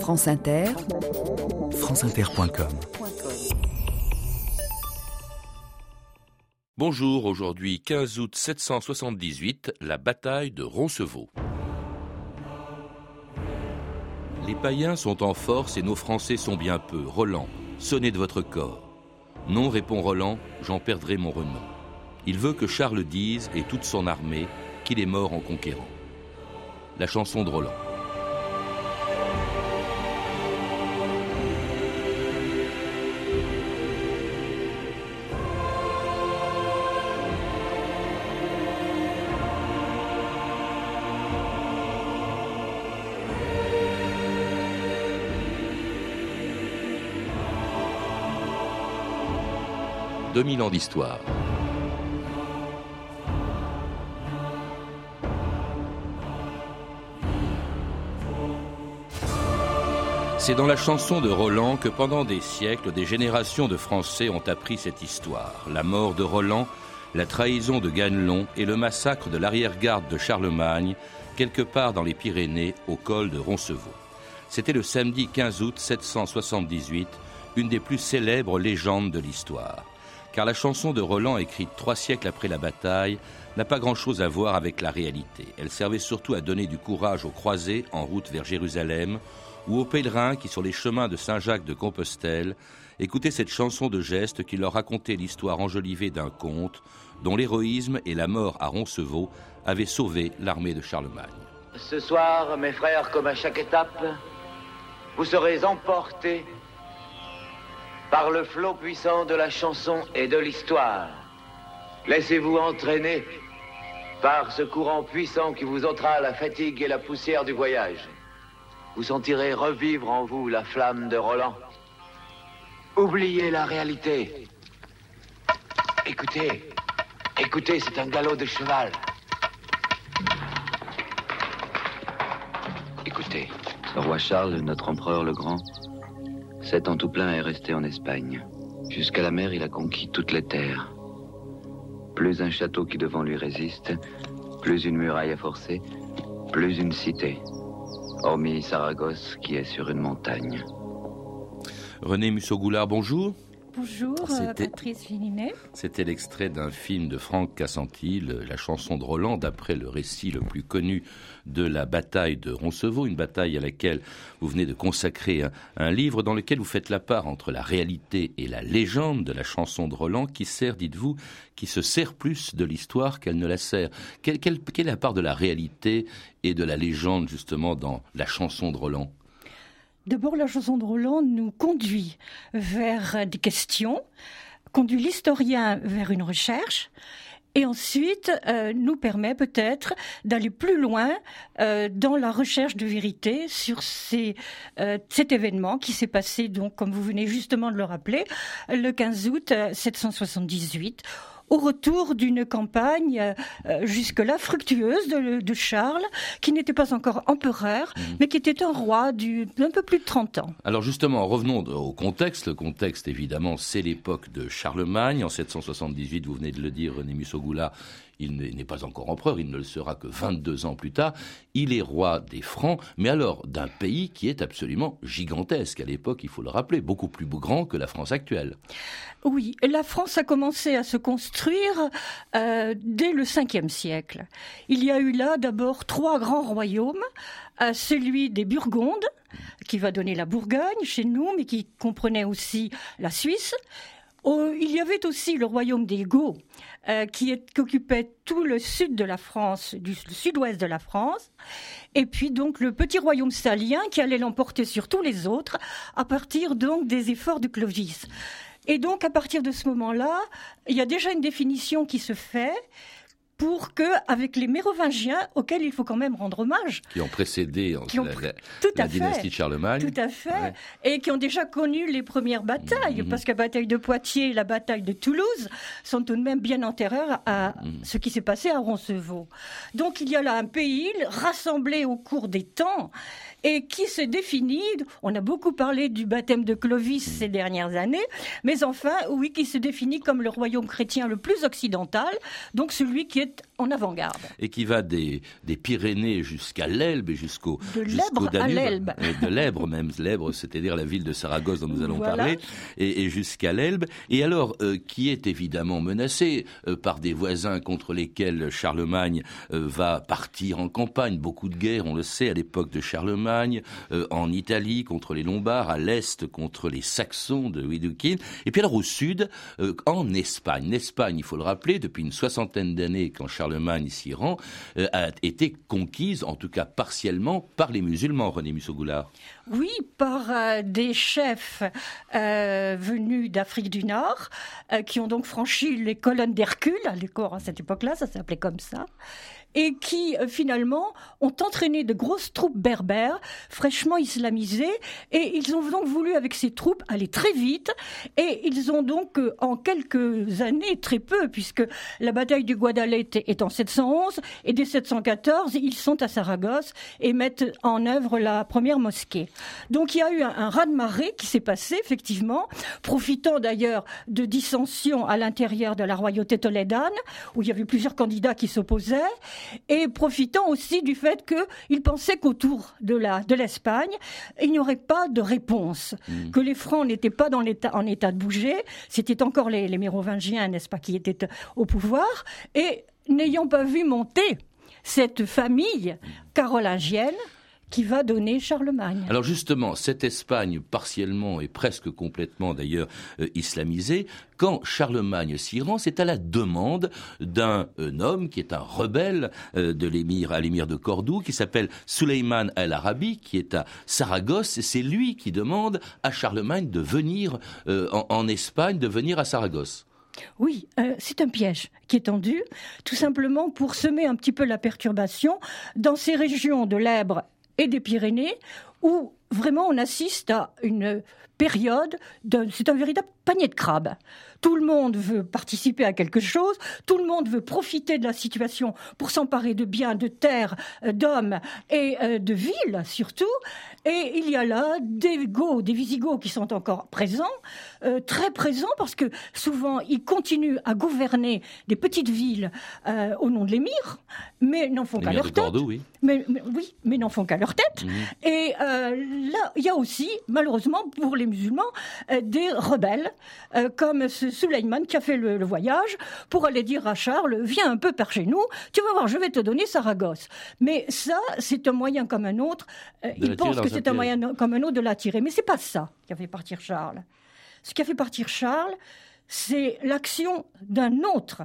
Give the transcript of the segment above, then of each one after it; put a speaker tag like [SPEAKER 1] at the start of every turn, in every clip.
[SPEAKER 1] France Inter,
[SPEAKER 2] franceinter.com
[SPEAKER 3] Bonjour, aujourd'hui 15 août 778, la bataille de Roncevaux. Les païens sont en force et nos Français sont bien peu. Roland, sonnez de votre corps. Non, répond Roland, j'en perdrai mon renom. Il veut que Charles dise, et toute son armée, qu'il est mort en conquérant. La chanson de Roland. 2000 ans d'histoire. C'est dans la chanson de Roland que pendant des siècles, des générations de Français ont appris cette histoire. La mort de Roland, la trahison de Ganelon et le massacre de l'arrière-garde de Charlemagne, quelque part dans les Pyrénées, au col de Roncevaux. C'était le samedi 15 août 778, une des plus célèbres légendes de l'histoire car la chanson de Roland, écrite trois siècles après la bataille, n'a pas grand-chose à voir avec la réalité. Elle servait surtout à donner du courage aux croisés en route vers Jérusalem ou aux pèlerins qui, sur les chemins de Saint-Jacques de Compostelle, écoutaient cette chanson de geste qui leur racontait l'histoire enjolivée d'un conte dont l'héroïsme et la mort à Roncevaux avaient sauvé l'armée de Charlemagne.
[SPEAKER 4] Ce soir, mes frères, comme à chaque étape, vous serez emportés par le flot puissant de la chanson et de l'histoire. Laissez-vous entraîner par ce courant puissant qui vous ôtera la fatigue et la poussière du voyage. Vous sentirez revivre en vous la flamme de Roland. Oubliez la réalité. Écoutez, écoutez, c'est un galop de cheval. Écoutez.
[SPEAKER 5] Le roi Charles, notre empereur le Grand, Sept ans tout plein est resté en Espagne. Jusqu'à la mer, il a conquis toutes les terres. Plus un château qui devant lui résiste, plus une muraille à forcer, plus une cité. Hormis Saragosse qui est sur une montagne.
[SPEAKER 3] René Musso-Goulard, bonjour.
[SPEAKER 6] Bonjour, euh, Patrice Fininet.
[SPEAKER 3] C'était l'extrait d'un film de Franck Cassanti, La chanson de Roland, d'après le récit le plus connu de la bataille de Roncevaux, une bataille à laquelle vous venez de consacrer un, livre dans lequel vous faites la part entre la réalité et la légende de la chanson de Roland, qui sert, dites-vous, qui se sert plus de l'histoire qu'elle ne la sert? quelle est la part de la réalité et de la légende, justement, dans la chanson de Roland?
[SPEAKER 6] D'abord, la chanson de Roland nous conduit vers des questions, conduit l'historien vers une recherche, et ensuite euh, nous permet peut-être d'aller plus loin euh, dans la recherche de vérité sur euh, cet événement qui s'est passé, donc, comme vous venez justement de le rappeler, le 15 août 778 au retour d'une campagne euh, jusque-là fructueuse de, Charles, qui n'était pas encore empereur, mhm. mais qui était un roi d'un peu plus de 30 ans.
[SPEAKER 3] Alors justement, revenons au contexte. Le contexte, évidemment, c'est l'époque de Charlemagne. En 778, vous venez de le dire, René Mussogoula, il n'est pas encore empereur, il ne le sera que 22 ans plus tard. Il est roi des Francs, mais alors d'un pays qui est absolument gigantesque. À l'époque, il faut le rappeler, beaucoup plus grand que la France actuelle.
[SPEAKER 6] Oui, la France a commencé à se construire euh, dès le 5e siècle. Il y a eu là d'abord trois grands royaumes, euh, celui des Burgondes, qui va donner la Bourgogne chez nous, mais qui comprenait aussi la Suisse, Oh, il y avait aussi le royaume des Goths, euh, qui, occupait tout le sud de la France, du sud-ouest de la France, et puis donc le petit royaume salien qui allait l'emporter sur tous les autres à partir donc des efforts de Clovis. Et donc à partir de ce moment-là, il y a déjà une définition qui se fait pour que, avec les Mérovingiens, auxquels il faut quand même rendre hommage,
[SPEAKER 3] qui ont précédé la, dynastie de Charlemagne,
[SPEAKER 6] tout à fait, et qui ont déjà connu les premières batailles, mhm. parce que la bataille de Poitiers et la bataille de Toulouse sont tout de même bien antérieures à mhm. ce qui s'est passé à Roncevaux. Donc il y a là un pays rassemblé au cours des temps et qui se définit, on a beaucoup parlé du baptême de Clovis ces dernières années, mais enfin, oui, qui se définit comme le royaume chrétien le plus occidental, donc celui qui est en avant-garde.
[SPEAKER 3] Et qui va des, des Pyrénées jusqu'à l'Elbe et jusqu'au
[SPEAKER 6] De
[SPEAKER 3] jusqu'au
[SPEAKER 6] l'Ebre à
[SPEAKER 3] Danube.
[SPEAKER 6] l'Elbe.
[SPEAKER 3] Et de l'Ebre même, l'Ebre, c'est-à-dire la ville de Saragosse dont nous allons
[SPEAKER 6] Voilà.
[SPEAKER 3] parler, et, et jusqu'à l'Elbe. Et alors, euh, qui est évidemment menacé euh, par des voisins contre lesquels Charlemagne euh, va partir en campagne. Beaucoup de guerres, on le sait, à l'époque de Charlemagne, euh, en Italie contre les Lombards, à l'est contre les Saxons de Widukind, et puis alors au sud, euh, en Espagne. L'Espagne, il faut le rappeler, depuis une soixantaine d'années, quand Charlemagne s'y rend, euh, a été conquise, en tout cas partiellement, par les musulmans, René Musso-Goulard.
[SPEAKER 6] Oui, par des chefs venus d'Afrique du Nord, qui ont donc franchi les colonnes d'Hercule, à l'école à cette époque-là, ça s'appelait comme ça, et qui euh, finalement ont entraîné de grosses troupes berbères, fraîchement islamisées, et ils ont donc voulu avec ces troupes aller très vite, et ils ont donc euh, en quelques années, très peu, puisque la bataille du Guadalete est en 711, et dès 714, ils sont à Saragosse et mettent en œuvre la première mosquée. Donc il y a eu un, un raz-de-marée qui s'est passé, effectivement, profitant d'ailleurs de dissensions à l'intérieur de la royauté tolédane, où il y avait plusieurs candidats qui s'opposaient, et profitant aussi du fait qu'ils pensaient qu'autour de la de l'Espagne, il n'y aurait pas de réponse, que les Francs n'étaient pas dans l'état, en état de bouger, c'était encore les, les Mérovingiens, n'est-ce pas, qui étaient au pouvoir, et n'ayant pas vu monter cette famille carolingienne qui va donner Charlemagne.
[SPEAKER 3] Alors justement, cette Espagne partiellement et presque complètement d'ailleurs euh, islamisée, quand Charlemagne s'y rend, c'est à la demande d'un euh, homme qui est un rebelle euh, de l'émir à l'émir de Cordoue, qui s'appelle Suleiman el-Arabi, qui est à Saragosse, et c'est lui qui demande à Charlemagne de venir euh, en, en Espagne, de venir à Saragosse.
[SPEAKER 6] Oui, euh, c'est un piège qui est tendu, tout simplement pour semer un petit peu la perturbation dans ces régions de l'Ebre et des Pyrénées où vraiment on assiste à une période, de, c'est un véritable panier de crabes. Tout le monde veut participer à quelque chose, tout le monde veut profiter de la situation pour s'emparer de biens, de terres, euh, d'hommes et euh, de villes surtout. Et il y a là des Goths, des Visigoths qui sont encore présents, euh, très présents parce que souvent ils continuent à gouverner des petites villes euh, au nom de l'émir, mais n'en font qu'à leur tête.
[SPEAKER 3] Oui.
[SPEAKER 6] Mais, mais- oui, mais n'en font qu'à leur tête.
[SPEAKER 3] Mhm.
[SPEAKER 6] Et euh, là, il y a aussi, malheureusement pour les musulmans, des rebelles, comme ce Suleiman qui a fait le, le voyage pour aller dire à Charles, viens un peu par chez nous, tu vas voir, je vais te donner Saragosse. Mais ça, c'est un moyen comme un autre. Euh, il pense que c'est un moyen comme un autre de l'attirer. Mais c'est pas ça qui a fait partir Charles. Ce qui a fait partir Charles, c'est l'action d'un autre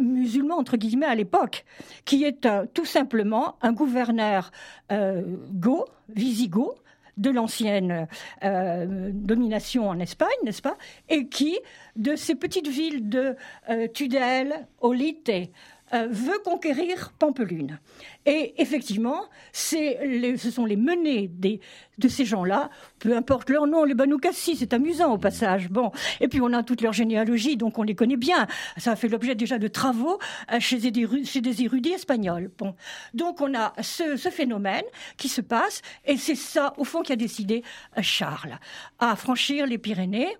[SPEAKER 6] musulman entre guillemets à l'époque, qui est un- tout simplement un gouverneur euh, go, visigoth, de l'ancienne euh, domination en Espagne, n'est-ce pas Et qui, de ces petites villes de euh, Tudel, Olite, euh, veut conquérir Pampelune. Et effectivement, les- ce sont les menées de ces gens-là, peu importe leur nom, les Banoukassi, c'est amusant au passage. Bon, et puis on a toute leur généalogie, donc on les connaît bien. Ça a fait l'objet déjà de travaux euh, chez des, chez des érudits espagnols. Bon, donc on a ce, ce phénomène qui se passe, et c'est ça, au fond, qui a décidé euh, Charles à franchir les Pyrénées.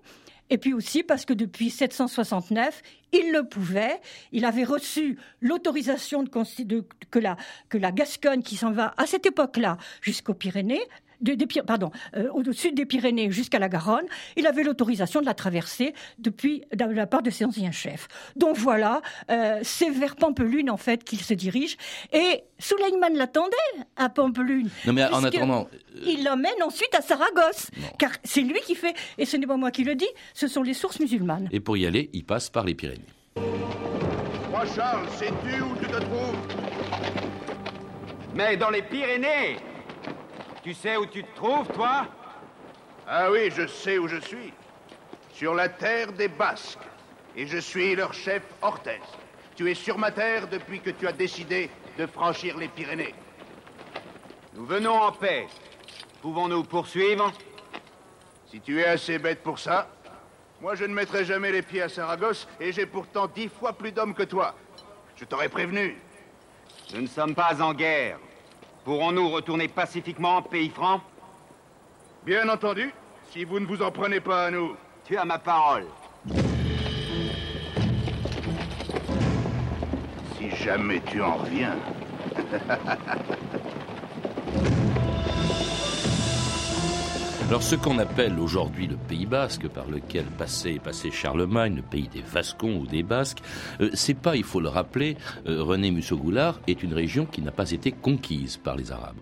[SPEAKER 6] Et puis aussi parce que depuis 769, il le pouvait. Il avait reçu l'autorisation que, la, que la Gascogne, qui s'en va à cette époque-là jusqu'aux Pyrénées, de- des, Py- pardon, euh, au sud des Pyrénées jusqu'à la Garonne, il avait l'autorisation de la traverser depuis de la part de ses anciens chefs. Donc voilà, euh, c'est vers Pampelune en fait qu'il se dirige. Et Suleiman l'attendait à Pampelune.
[SPEAKER 3] Non mais en attendant, euh,
[SPEAKER 6] Il l'emmène ensuite à Saragosse,
[SPEAKER 3] Non.
[SPEAKER 6] car c'est lui qui fait, et ce n'est pas moi qui le dis, ce sont les sources musulmanes.
[SPEAKER 3] et pour y aller, il passe par les Pyrénées.
[SPEAKER 1] Moi, Charles, sais-tu où tu te trouves?
[SPEAKER 7] Mais dans les Pyrénées Tu sais où tu te trouves, toi
[SPEAKER 1] Ah oui, je sais où je suis. Sur la terre des Basques. Et je suis leur chef Orthez. Tu es sur ma terre depuis que tu as décidé de franchir les Pyrénées.
[SPEAKER 7] Nous venons en paix. Pouvons-nous poursuivre
[SPEAKER 1] Si tu es assez bête pour ça, moi je ne mettrai jamais les pieds à Saragosse et j'ai pourtant dix fois plus d'hommes que toi. Je t'aurais prévenu.
[SPEAKER 7] Nous ne sommes pas en guerre. Pourrons-nous retourner pacifiquement en pays franc
[SPEAKER 1] Bien entendu, si vous ne vous en prenez pas à nous.
[SPEAKER 7] Tu as ma parole.
[SPEAKER 1] Si jamais tu en reviens.
[SPEAKER 3] Alors ce qu'on appelle aujourd'hui le Pays Basque, par lequel passait, passait Charlemagne, le pays des Vascons ou des Basques, euh, c'est pas, il faut le rappeler, euh, René Musso-Goulard est une région qui n'a pas été conquise par les Arabes.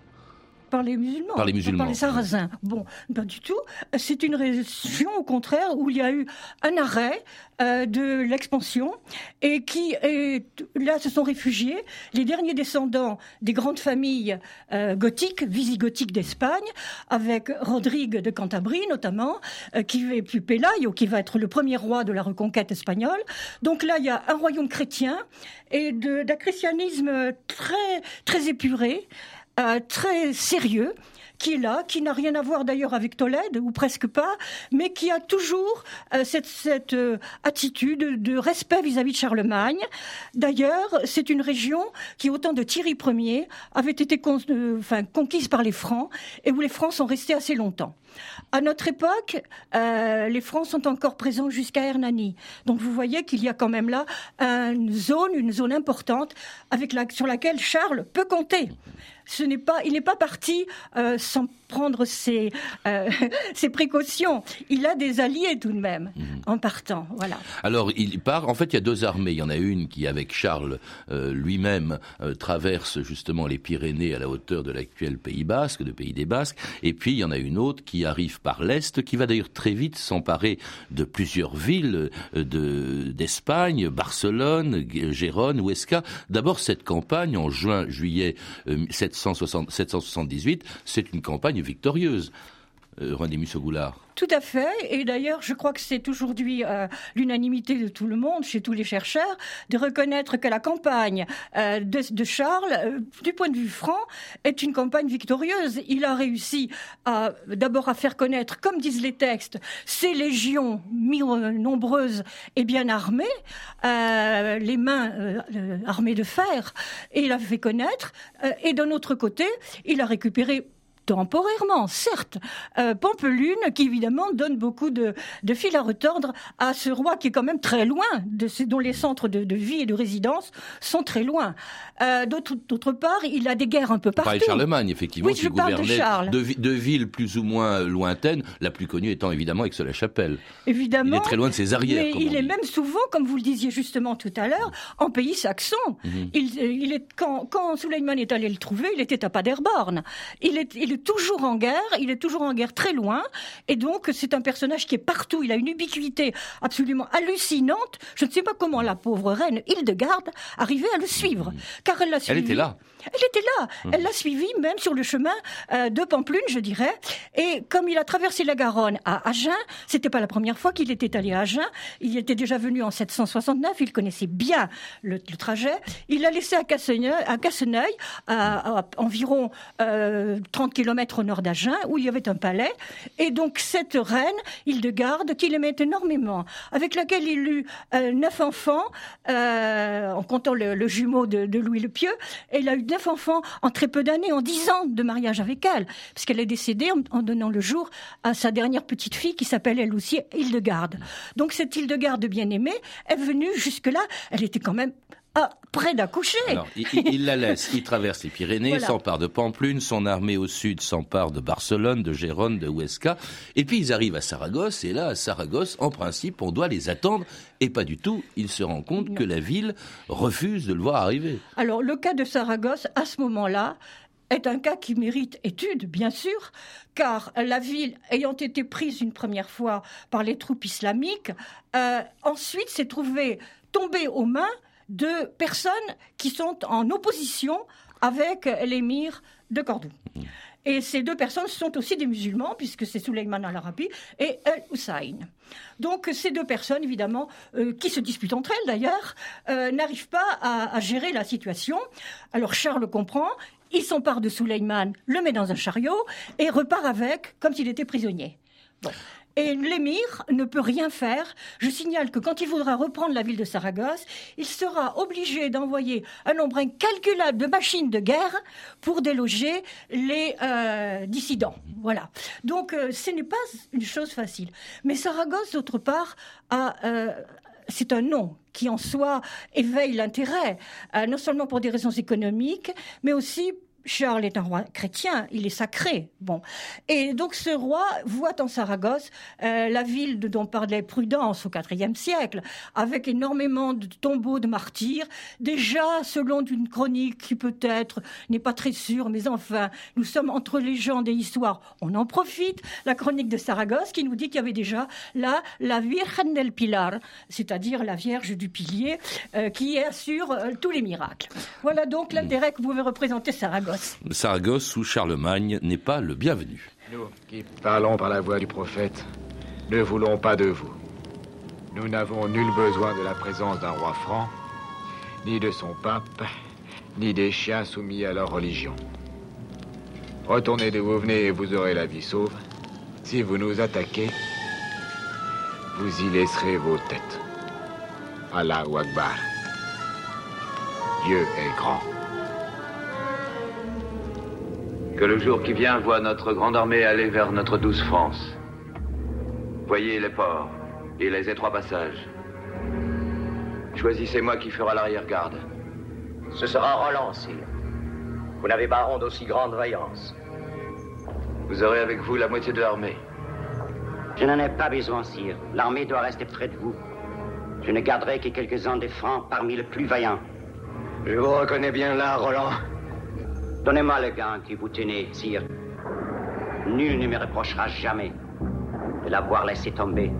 [SPEAKER 6] Par les musulmans.
[SPEAKER 3] Par les musulmans.
[SPEAKER 6] Par les sarrasins. Bon, pas du tout. C'est une région, au contraire, où il y a eu un arrêt euh, de l'expansion et qui, est, là, se sont réfugiés les derniers descendants des grandes familles euh, gothiques, visigothiques d'Espagne, avec Rodrigue de Cantabrie, notamment, euh, qui est plus Pelayo, qui va être le premier roi de la reconquête espagnole. Donc là, il y a un royaume chrétien et d'un christianisme très, très épuré. Euh, très sérieux qui est là, qui n'a rien à voir d'ailleurs avec Tolède, ou presque pas, mais qui a toujours euh, cette, euh, attitude de respect vis-à-vis de Charlemagne. D'ailleurs, c'est une région qui, au temps de Thierry Ier, avait été conquise par les Francs, et où les Francs sont restés assez longtemps. À notre époque, les Francs sont encore présents jusqu'à Hernani. Donc vous voyez qu'il y a quand même là une zone, une zone importante avec la, sur laquelle Charles peut compter ce n'est pas, il n'est pas parti euh, sans prendre ses, euh, ses précautions. Il a des alliés tout de même mhm. en partant. Voilà.
[SPEAKER 3] Alors il part. En fait, il y a deux armées. Il y en a une qui, avec Charles euh, lui-même, traverse justement les Pyrénées à la hauteur de l'actuel Pays Basque, de Pays des Basques. Et puis il y en a une autre qui arrive par l'est, qui va d'ailleurs très vite s'emparer de plusieurs villes de d'Espagne, Barcelone, Gérone, Huesca. D'abord cette campagne en juin, juillet 778, c'est une campagne victorieuse. Euh, Musso-Goulard.
[SPEAKER 6] Tout à fait. Et d'ailleurs, je crois que c'est aujourd'hui euh, l'unanimité de tout le monde, chez tous les chercheurs, de reconnaître que la campagne euh, de, Charles, du point de vue franc, est une campagne victorieuse. Il a réussi d'abord à faire connaître, comme disent les textes, ses légions nombreuses et bien armées, les mains armées de fer, et il a fait connaître. et d'un autre côté, il a récupéré temporairement, certes, euh, Pampelune, qui évidemment donne beaucoup de, de fil à retordre à ce roi qui est quand même très loin, de, dont les centres de, de vie et de résidence sont très loin. Euh, D'autre part, il a des guerres un peu partout.
[SPEAKER 3] de Charlemagne, effectivement,
[SPEAKER 6] oui, je parle de, Charles.
[SPEAKER 3] De, de, villes plus ou moins lointaines, la plus connue étant évidemment Aix-la-Chapelle.
[SPEAKER 6] Évidemment.
[SPEAKER 3] Il est très loin de ses arrières.
[SPEAKER 6] Mais il est même souvent, comme vous le disiez justement tout à l'heure, en pays saxon. Mhm. il, il, est quand, quand Suleiman est allé le trouver, il était à Paderborn. Il est, il est toujours en guerre, il est toujours en guerre très loin, et donc c'est un personnage qui est partout, il a une ubiquité absolument hallucinante. Je ne sais pas comment la pauvre reine Hildegarde arrivait à le suivre, car elle l'a suivi.
[SPEAKER 3] Elle était là.
[SPEAKER 6] Elle était là. Hum. Elle l'a suivi même sur le chemin euh, de Pamplune, je dirais. Et comme il a traversé la Garonne à Agen, c'était pas la première fois qu'il était allé à Agen. Il était déjà venu en 769. Il connaissait bien le, trajet. Il a laissé à Casseneuil, à, Casseneuil, à, environ 30 euh, au nord d'Agen, où il y avait un palais. Et donc cette reine, Hildegarde, qu'il aimait énormément, avec laquelle il eut euh, neuf enfants, en comptant le, jumeau de, Louis le Pieux. Et il a eu neuf enfants en très peu d'années, en dix ans de mariage avec elle, puisqu'elle est décédée en, donnant le jour à sa dernière petite fille qui s'appelle elle aussi Hildegarde. Donc cette Hildegarde bien-aimée est venue jusque-là, elle était quand même ah, près d'accoucher.
[SPEAKER 3] il, la laisse, il traverse les Pyrénées, s'empare de Pamplune, son armée au sud s'empare de Barcelone, de Gérone, de Huesca, et puis ils arrivent à Saragosse, et là, à Saragosse, en principe, on doit les attendre, et pas du tout, il se rend compte que la ville refuse de le voir arriver.
[SPEAKER 6] Alors, le cas de Saragosse, à ce moment-là, est un cas qui mérite étude, bien sûr, car la ville ayant été prise une première fois par les troupes islamiques, euh, ensuite s'est trouvée tombée aux mains de personnes qui sont en opposition avec l'émir de Cordoue. Et ces deux personnes sont aussi des musulmans, puisque c'est Suleiman al-Arabi et El Hussein. Donc ces deux personnes, évidemment, euh, qui se disputent entre elles d'ailleurs, euh, n'arrivent pas à, gérer la situation. Alors Charles comprend, il s'empare de Suleiman, le met dans un chariot et repart avec comme s'il était prisonnier. Et l'émir ne peut rien faire. Je signale que quand il voudra reprendre la ville de Saragosse, il sera obligé d'envoyer un nombre incalculable de machines de guerre pour déloger les euh, dissidents. Voilà. Donc euh, ce n'est pas une chose facile. Mais Saragosse, d'autre part, a... Euh, c'est un nom qui en soi éveille l'intérêt, non seulement pour des raisons économiques, mais aussi Charles est un roi chrétien, il est sacré. Bon, et donc ce roi voit en Saragosse euh, la ville de dont parlait Prudence au IVe siècle, avec énormément de tombeaux de martyrs. Déjà, selon une chronique qui peut-être n'est pas très sûre, mais enfin, nous sommes entre légendes et histoires. On en profite. La chronique de Saragosse qui nous dit qu'il y avait déjà là la Virgen del Pilar, c'est-à-dire la Vierge du Pilier, euh, qui assure euh, tous les miracles. Voilà donc l'intérêt que pouvait représenter Saragosse.
[SPEAKER 3] Saragosse. où Charlemagne n'est pas le bienvenu.
[SPEAKER 8] Nous, qui parlons par la voix du prophète, ne voulons pas de vous. Nous n'avons nul besoin de la présence d'un roi franc, ni de son pape, ni des chiens soumis à leur religion. Retournez d'où vous venez et vous aurez la vie sauve. Si vous nous attaquez, vous y laisserez vos têtes. Allah Akbar. Dieu est grand.
[SPEAKER 5] Que le jour qui vient voit notre grande armée aller vers notre douce France. Voyez les ports et les étroits passages. Choisissez-moi qui fera l'arrière-garde.
[SPEAKER 9] Ce sera Roland, sire. Vous n'avez pas honte d'aussi grande vaillance.
[SPEAKER 5] Vous aurez avec vous la moitié de l'armée.
[SPEAKER 9] Je n'en ai pas besoin, sire. L'armée doit rester près de vous. Je ne garderai que quelques-uns des francs parmi les plus vaillants.
[SPEAKER 7] Je vous reconnais bien là, Roland.
[SPEAKER 9] Donnez-moi le gant qui vous tenez, sire. Nul ne me reprochera jamais de l'avoir laissé tomber.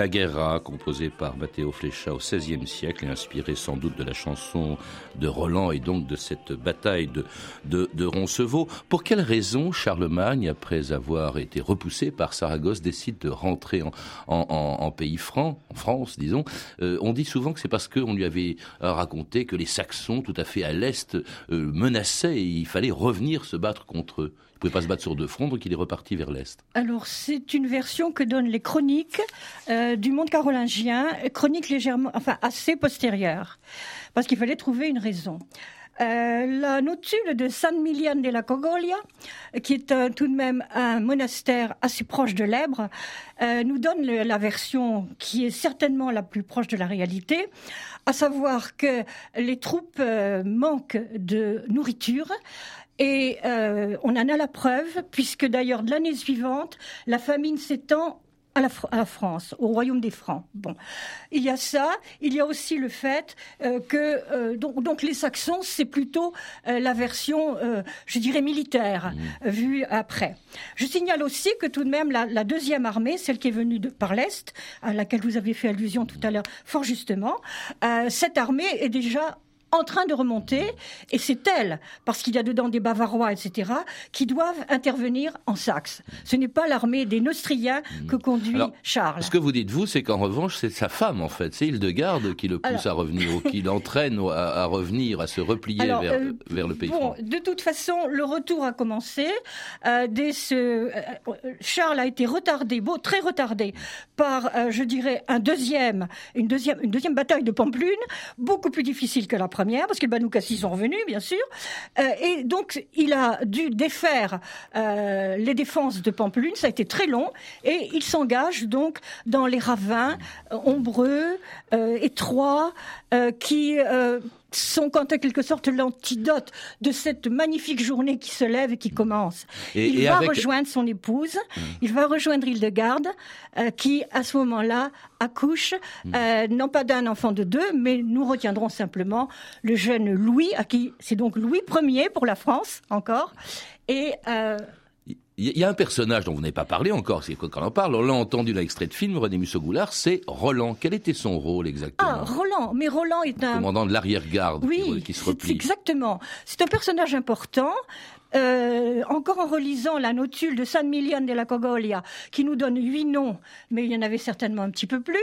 [SPEAKER 3] La Guerra, composée par Matteo Flecha au XVIe siècle et inspirée sans doute de la chanson de Roland et donc de cette bataille de, de, Roncevaux. Pour quelle raison Charlemagne, après avoir été repoussé par Saragosse, décide de rentrer en, pays franc, en France, disons? Euh, On dit souvent que c'est parce qu'on lui avait raconté que les Saxons, tout à fait à l'est, euh, menaçaient et il fallait revenir se battre contre eux ne pouvait pas se battre sur deux fronts, donc il est reparti vers l'Est.
[SPEAKER 6] Alors, c'est une version que donnent les chroniques euh, du monde carolingien, chroniques légèrement, enfin, assez postérieures, parce qu'il fallait trouver une raison. Euh, la notule de San Milian de la Cogolia, qui est euh, tout de même un monastère assez proche de l'Ebre, nous donne la version qui est certainement la plus proche de la réalité, à savoir que les troupes manquent de nourriture, et euh, on en a la preuve, puisque d'ailleurs l'année suivante, la famine s'étend à la, France, au royaume des Francs. Bon, il y a ça. Il y a aussi le fait euh, que euh, donc, les Saxons, c'est plutôt la version, je dirais militaire, mmh. vue après. Je signale aussi que tout de même la, deuxième armée, celle qui est venue de, par l'est, à laquelle vous avez fait allusion tout à l'heure, fort justement, cette armée est déjà en train de remonter, et c'est elle, parce qu'il y a dedans des Bavarois, etc., qui doivent intervenir en Saxe. Ce n'est pas l'armée des Neustriens que conduit Charles.
[SPEAKER 3] Ce que vous dites, vous, c'est qu'en revanche, c'est sa femme, en fait. C'est Hildegarde qui le pousse à revenir, ou qui l'entraîne à, revenir, à se replier vers, euh, vers, le pays bon,
[SPEAKER 6] De toute façon, le retour a commencé. Euh, dès ce... Euh, Charles a été retardé, beau, très retardé, par, je dirais, un deuxième, une, deuxième, une deuxième bataille de Pamplune, beaucoup plus difficile que la première parce que les Banoukassis sont revenus, bien sûr. Euh, et donc, il a dû défaire euh, les défenses de Pampelune. Ça a été très long. Et il s'engage donc dans les ravins euh, ombreux, étroits, qui sont en quelque sorte l'antidote de cette magnifique journée qui se lève et qui commence. il va rejoindre son épouse, mmh. il va rejoindre Hildegarde, euh, qui à ce moment-là accouche, mmh. euh, non pas d'un enfant de deux, mais nous retiendrons simplement le jeune Louis, à qui c'est donc Louis Ier pour la France encore, et
[SPEAKER 3] euh, il y a un personnage dont vous n'avez pas parlé encore, c'est quand on en parle, on l'a entendu dans l'extrait de film, René Musso-Goulard, c'est Roland. Quel était son rôle exactement
[SPEAKER 6] Ah, Roland, mais Roland est un...
[SPEAKER 3] Commandant de l'arrière-garde
[SPEAKER 6] oui,
[SPEAKER 3] qui, se replie.
[SPEAKER 6] Exactement. C'est un personnage important, euh, encore en relisant la notule de San Milian de la Cogolia, qui nous donne huit noms, mais il y en avait certainement un petit peu plus,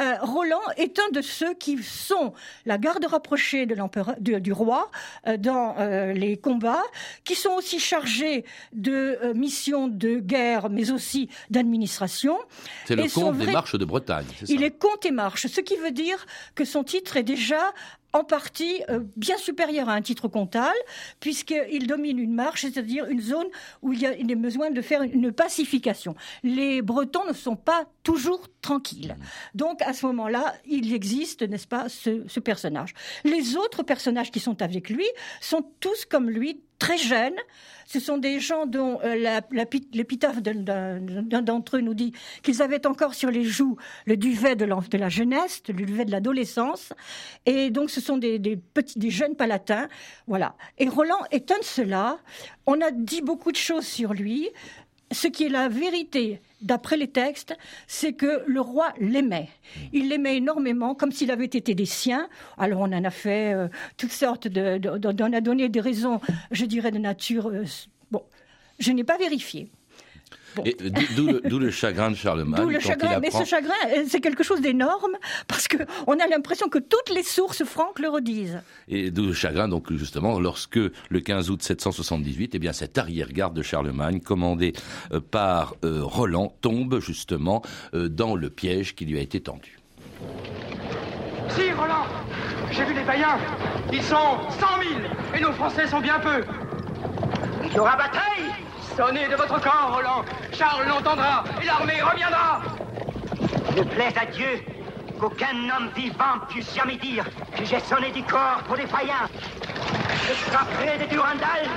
[SPEAKER 6] euh, Roland est un de ceux qui sont la garde rapprochée de l'empereur, du, roi euh, dans les combats, qui sont aussi chargés de missions de guerre, mais aussi d'administration.
[SPEAKER 3] C'est le comte des marches de Bretagne.
[SPEAKER 6] Il est comte et marche, ce qui veut dire que son titre est déjà en partie euh, bien supérieur à un titre comptable, puisqu'il domine une marche, c'est-à-dire une zone où il y a, il besoin de faire une pacification. Les Bretons ne sont pas toujours tranquilles. Donc à ce moment-là, il existe, n'est-ce pas, ce, personnage. Les autres personnages qui sont avec lui sont tous comme lui, très jeunes, ce sont des gens dont euh, l'épitaphe d'un d'entre eux nous dit qu'ils avaient encore sur les joues le duvet de, la jeunesse, le duvet de l'adolescence. Et donc, ce sont des, petits, des jeunes palatins. Voilà. Et Roland est un de ceux-là. On a dit beaucoup de choses sur lui. Ce qui est la vérité, d'après les textes, c'est que le roi l'aimait. Il l'aimait énormément, comme s'il avait été des siens. Alors on en a fait euh, toutes sortes de, on a donné des raisons, je dirais, de nature. Euh, bon, je n'ai pas vérifié.
[SPEAKER 3] D'où le, chagrin de Charlemagne.
[SPEAKER 6] D'où le chagrin, mais ce chagrin, euh, c'est quelque chose d'énorme parce que on a l'impression que toutes les sources franques le redisent.
[SPEAKER 3] Et d'où le chagrin, donc justement, lorsque le 15 août 778, eh bien cette arrière-garde de Charlemagne, commandée euh, par euh, Roland, tombe justement dans le piège qui lui a été tendu.
[SPEAKER 10] Si, Roland, j'ai vu les païens. Ils sont 100 000 et nos Français sont bien peu. Il y aura bataille Sonnez de votre corps, Roland. Charles l'entendra et l'armée reviendra.
[SPEAKER 9] Ne plaise à Dieu qu'aucun homme vivant puisse jamais dire que j'ai sonné du corps pour les païens. Je frapperai des Durandal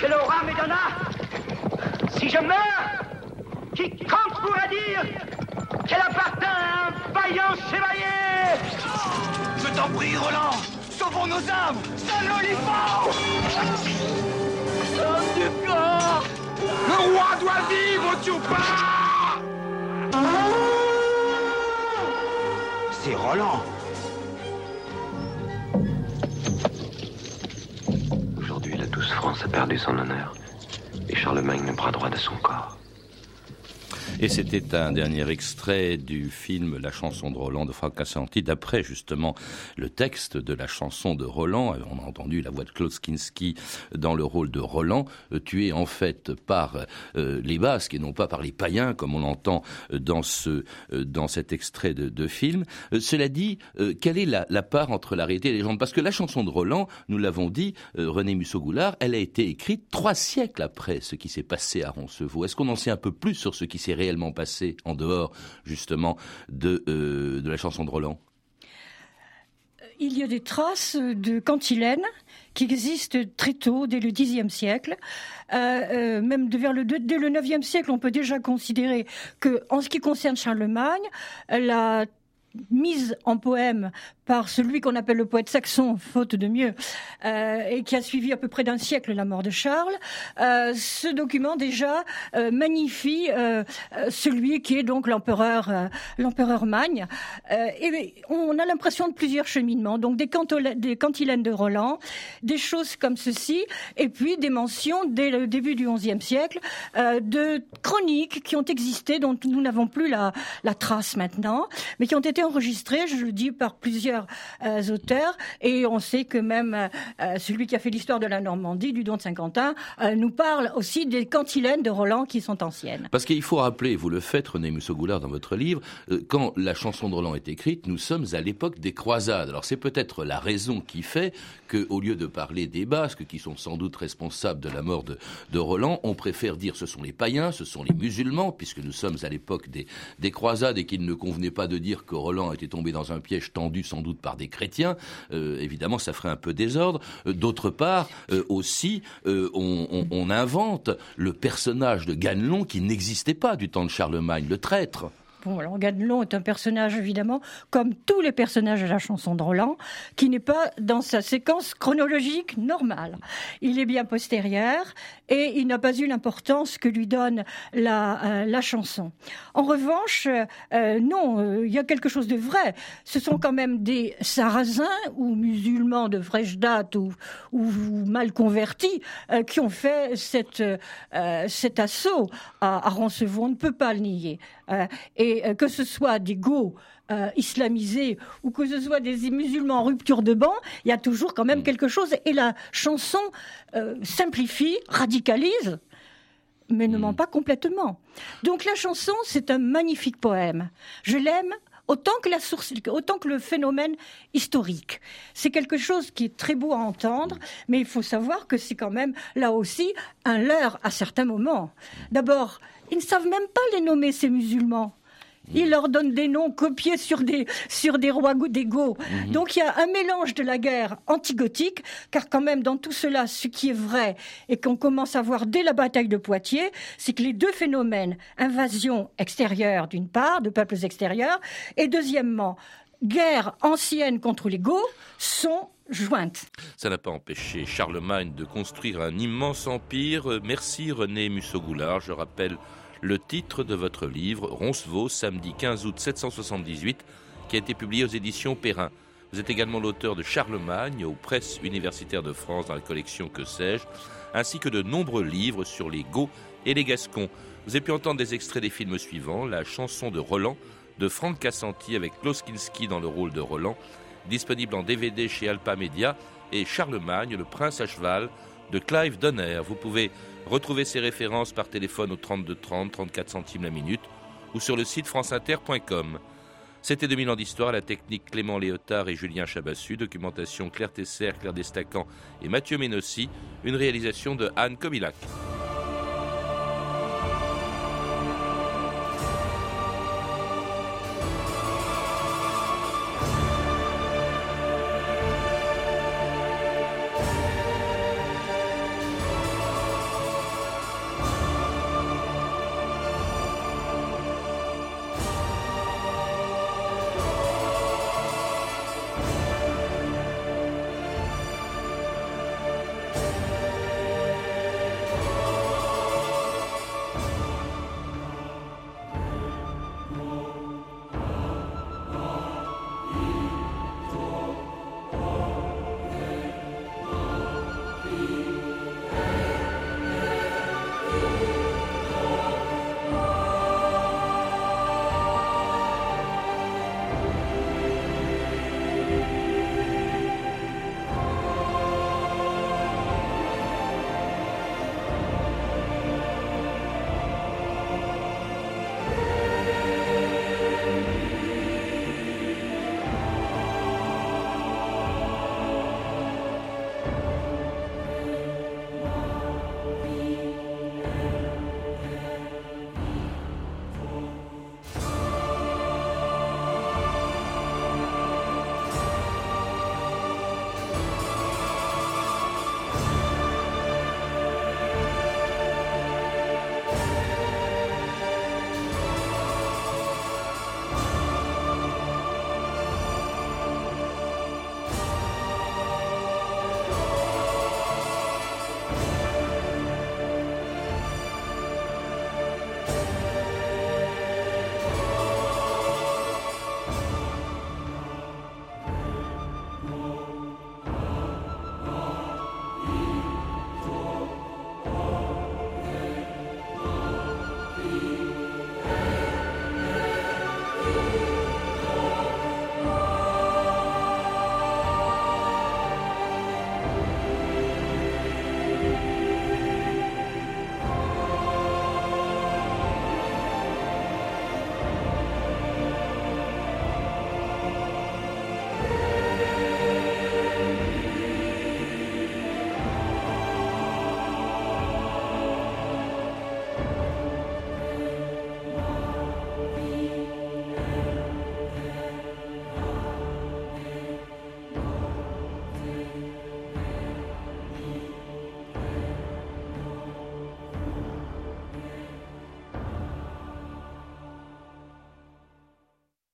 [SPEAKER 9] que l'aura me donna. Si je meurs, quiconque pourra dire qu'elle appartient à un vaillant chevalier
[SPEAKER 10] Je t'en prie, Roland Sauvons nos âmes Sonne l'olifant Sonne du corps C'est Roland.
[SPEAKER 5] Aujourd'hui, la douce France a perdu son honneur. Et Charlemagne le bras droit de son corps.
[SPEAKER 3] Et c'était un dernier extrait du film La chanson de Roland de Franck Cassanti, d'après justement le texte de la chanson de Roland. On a entendu la voix de Claude Kinski dans le rôle de Roland, euh, tué en fait par euh, les Basques et non pas par les païens, comme on l'entend dans ce euh, dans cet extrait de, film. cela dit, quelle est la, la, part entre la réalité et les légendes Parce que la chanson de Roland, nous l'avons dit, René Musso-Goulard, elle a été écrite trois siècles après ce qui s'est passé à Roncevaux. Est-ce qu'on en sait un peu plus sur ce qui s'est passé en dehors justement de, euh, de la chanson de Roland?
[SPEAKER 6] Il y a des traces de cantilène qui existent très tôt, dès le Xe siècle. Euh, euh, même vers le, dès le IXe siècle, on peut déjà considérer que, en ce qui concerne Charlemagne, la mise en poème par celui qu'on appelle le poète saxon, faute de mieux, euh, et qui a suivi à peu près d'un siècle la mort de Charles, euh, ce document déjà euh, magnifie euh, euh, celui qui est donc l'empereur, euh, l'empereur Magne. et on a l'impression de plusieurs cheminements, donc des, des cantilènes de Roland, des choses comme ceci, et puis des mentions dès le début du XIe siècle de chroniques qui ont existé, dont nous n'avons plus la, la trace maintenant, mais qui ont été enregistrées, je le dis, par plusieurs euh, auteurs. Et on sait que même euh, celui qui a fait l'histoire de la Normandie, du don de Saint-Quentin, euh, nous parle aussi des cantilènes de Roland qui sont anciennes.
[SPEAKER 3] Parce qu'il faut rappeler, vous le faites, René Musso-Goulard, dans votre livre, quand la chanson de Roland est écrite, nous sommes à l'époque des croisades. Alors c'est peut-être la raison qui fait que, au lieu de parler des Basques, qui sont sans doute responsables de la mort de, de Roland, on préfère dire ce sont les païens, ce sont les musulmans, puisque nous sommes à l'époque des, des croisades et qu'il ne convenait pas de dire que Roland était tombé dans un piège tendu sans sans doute par des chrétiens. évidemment, ça ferait un peu désordre. D'autre part, aussi, on, on invente le personnage de Ganelon qui n'existait pas du temps de Charlemagne, le traître.
[SPEAKER 6] Bon, alors est un personnage, évidemment, comme tous les personnages de la chanson de Roland, qui n'est pas dans sa séquence chronologique normale. Il est bien postérieur et il n'a pas eu l'importance que lui donne la, euh, la chanson. En revanche, euh, non, euh, il y a quelque chose de vrai. Ce sont quand même des sarrasins ou musulmans de fraîche date ou, ou, mal convertis qui ont fait cette, cet assaut à, à Roncevaux. On ne peut pas le nier. et euh, que ce soit des Go euh, islamisés ou que ce soit des musulmans en rupture de banc, il y a toujours quand même mm. quelque chose. Et la chanson euh, simplifie, radicalise, mais ne mm. ment pas complètement. Donc la chanson, c'est un magnifique poème. Je l'aime autant que la source, autant que le phénomène historique. C'est quelque chose qui est très beau à entendre, mais il faut savoir que c'est quand même là aussi un leurre à certains moments. D'abord, ils ne savent même pas les nommer ces musulmans. Il leur donne des noms copiés sur des, sur des rois d'ego. Mhm. Donc il y a un mélange de la guerre antigothique, car quand même dans tout cela, ce qui est vrai et qu'on commence à voir dès la bataille de Poitiers, c'est que les deux phénomènes, invasion extérieure d'une part, de peuples extérieurs, et deuxièmement, guerre ancienne contre les Goths, sont jointes.
[SPEAKER 3] Ça n'a pas empêché Charlemagne de construire un immense empire. Merci René Musso-Goulard. Je rappelle le titre de votre livre, Roncevaux, samedi 15 août 778, qui a été publié aux éditions Perrin. Vous êtes également l'auteur de Charlemagne aux presses universitaires de France dans la collection Que sais-je, ainsi que de nombreux livres sur les Goths et les Gascons. Vous avez pu entendre des extraits des films suivants La chanson de Roland de Franck Cassanti avec Kloskinski dans le rôle de Roland, disponible en DVD chez Alpa Media, et Charlemagne, le prince à cheval de Clive Donner. Vous pouvez retrouver ces références par téléphone au 32 30, 34 centimes la minute ou sur le site franceinter.com. C'était 2000 ans d'histoire, la technique Clément Léotard et Julien Chabassu, documentation Claire Tesser, Claire Destacan et Mathieu Ménossi, une réalisation de Anne Comilac.